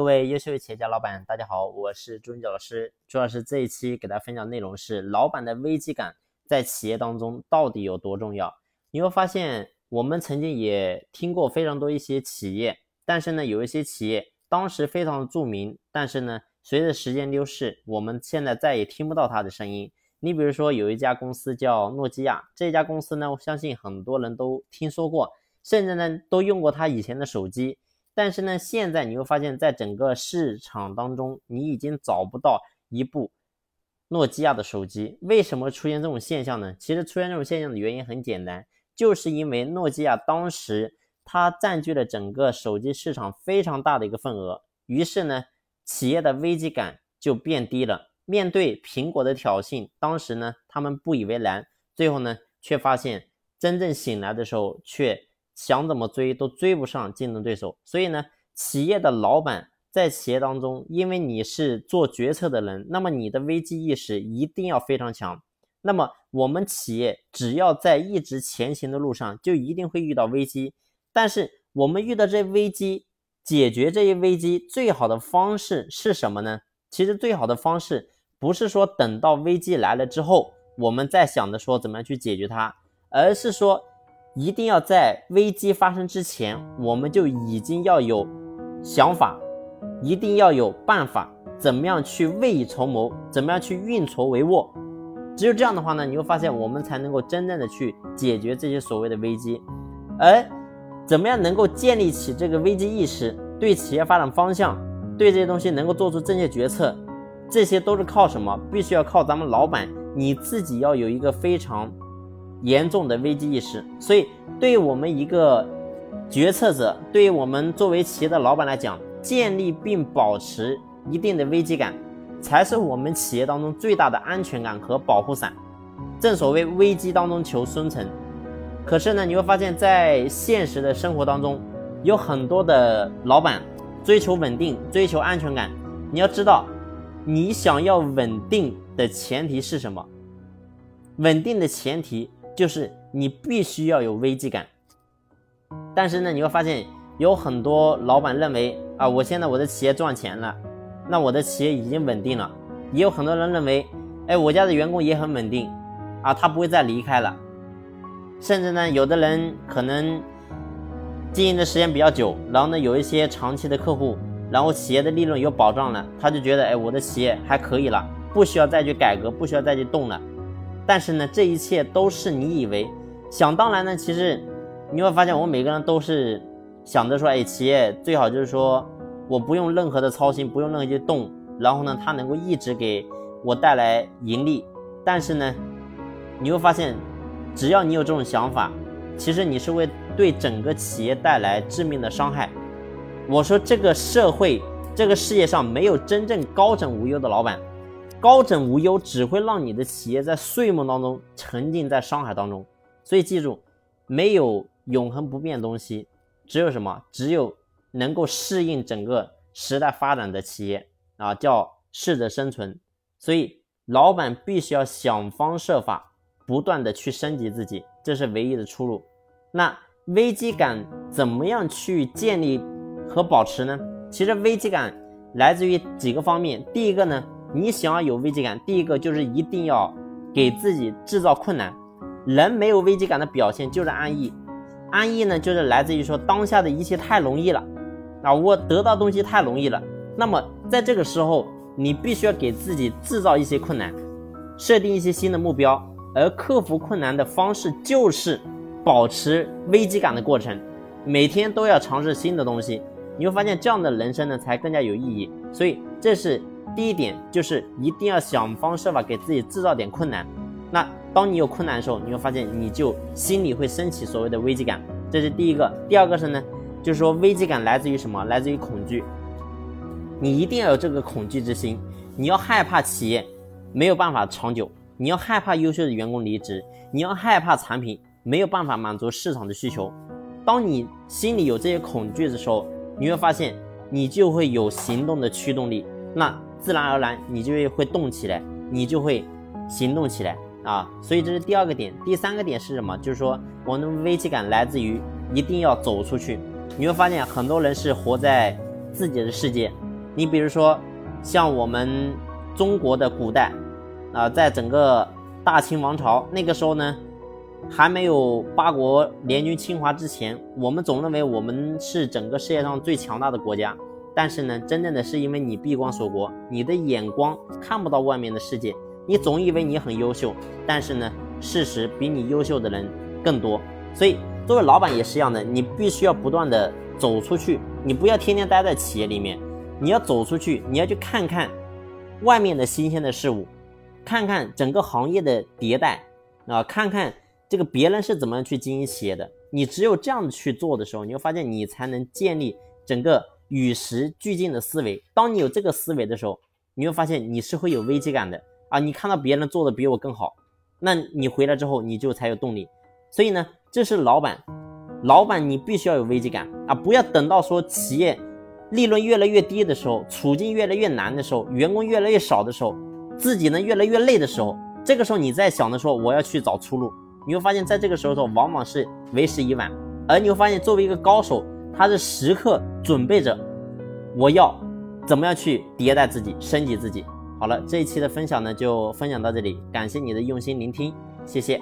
各位优秀企业家老板，大家好，我是朱云杰老师。朱老师这一期给大家分享内容是：老板的危机感在企业当中到底有多重要？你会发现，我们曾经也听过非常多一些企业，但是呢，有一些企业当时非常的著名，但是呢，随着时间流逝，我们现在再也听不到它的声音。你比如说，有一家公司叫诺基亚，这家公司呢，我相信很多人都听说过，甚至呢，都用过它以前的手机。但是呢，现在你会发现在整个市场当中，你已经找不到一部诺基亚的手机。为什么出现这种现象呢？其实出现这种现象的原因很简单，就是因为诺基亚当时它占据了整个手机市场非常大的一个份额，于是呢，企业的危机感就变低了。面对苹果的挑衅，当时呢，他们不以为然，最后呢，却发现真正醒来的时候却。想怎么追都追不上竞争对手，所以呢，企业的老板在企业当中，因为你是做决策的人，那么你的危机意识一定要非常强。那么我们企业只要在一直前行的路上，就一定会遇到危机。但是我们遇到这危机，解决这些危机最好的方式是什么呢？其实最好的方式不是说等到危机来了之后，我们再想着说怎么样去解决它，而是说。一定要在危机发生之前，我们就已经要有想法，一定要有办法，怎么样去未雨绸缪，怎么样去运筹帷幄。只有这样的话呢，你会发现我们才能够真正的去解决这些所谓的危机。而怎么样能够建立起这个危机意识，对企业发展方向，对这些东西能够做出正确决策，这些都是靠什么？必须要靠咱们老板你自己要有一个非常。严重的危机意识，所以对我们一个决策者，对于我们作为企业的老板来讲，建立并保持一定的危机感，才是我们企业当中最大的安全感和保护伞。正所谓危机当中求生存。可是呢，你会发现在现实的生活当中，有很多的老板追求稳定，追求安全感。你要知道，你想要稳定的前提是什么？稳定的前提。就是你必须要有危机感，但是呢，你会发现有很多老板认为啊，我现在我的企业赚钱了，那我的企业已经稳定了。也有很多人认为，哎，我家的员工也很稳定，啊，他不会再离开了。甚至呢，有的人可能经营的时间比较久，然后呢，有一些长期的客户，然后企业的利润有保障了，他就觉得，哎，我的企业还可以了，不需要再去改革，不需要再去动了。但是呢，这一切都是你以为想当然呢。其实你会发现，我们每个人都是想着说，哎，企业最好就是说，我不用任何的操心，不用任何去动，然后呢，它能够一直给我带来盈利。但是呢，你会发现，只要你有这种想法，其实你是会对整个企业带来致命的伤害。我说，这个社会，这个世界上没有真正高枕无忧的老板。高枕无忧只会让你的企业在睡梦当中沉浸在伤害当中，所以记住，没有永恒不变的东西，只有什么？只有能够适应整个时代发展的企业啊，叫适者生存。所以，老板必须要想方设法，不断的去升级自己，这是唯一的出路。那危机感怎么样去建立和保持呢？其实危机感来自于几个方面，第一个呢。你想要有危机感，第一个就是一定要给自己制造困难。人没有危机感的表现就是安逸，安逸呢就是来自于说当下的一切太容易了，啊，我得到东西太容易了。那么在这个时候，你必须要给自己制造一些困难，设定一些新的目标，而克服困难的方式就是保持危机感的过程，每天都要尝试新的东西。你会发现这样的人生呢才更加有意义。所以这是。第一点就是一定要想方设法给自己制造点困难。那当你有困难的时候，你会发现你就心里会升起所谓的危机感，这是第一个。第二个是呢，就是说危机感来自于什么？来自于恐惧。你一定要有这个恐惧之心，你要害怕企业没有办法长久，你要害怕优秀的员工离职，你要害怕产品没有办法满足市场的需求。当你心里有这些恐惧的时候，你会发现你就会有行动的驱动力。那自然而然，你就会动起来，你就会行动起来啊！所以这是第二个点。第三个点是什么？就是说，我们危机感来自于一定要走出去。你会发现，很多人是活在自己的世界，你比如说，像我们中国的古代啊，在整个大清王朝那个时候呢，还没有八国联军侵华之前，我们总认为我们是整个世界上最强大的国家。但是呢，真正的是因为你闭关锁国，你的眼光看不到外面的世界，你总以为你很优秀，但是呢，事实比你优秀的人更多。所以，作为老板也是一样的，你必须要不断的走出去，你不要天天待在企业里面，你要走出去，你要去看看外面的新鲜的事物，看看整个行业的迭代啊，看看这个别人是怎么样去经营企业的。你只有这样去做的时候，你会发现你才能建立整个。与时俱进的思维，当你有这个思维的时候，你会发现你是会有危机感的啊！你看到别人做的比我更好，那你回来之后你就才有动力。所以呢，这是老板，老板你必须要有危机感啊！不要等到说企业利润越来越低的时候，处境越来越难的时候，员工越来越少的时候，自己呢越来越累的时候，这个时候你在想着说我要去找出路，你会发现在这个时候往往是为时已晚，而你会发现作为一个高手。他是时刻准备着，我要怎么样去迭代自己、升级自己。好了，这一期的分享呢，就分享到这里，感谢你的用心聆听，谢谢。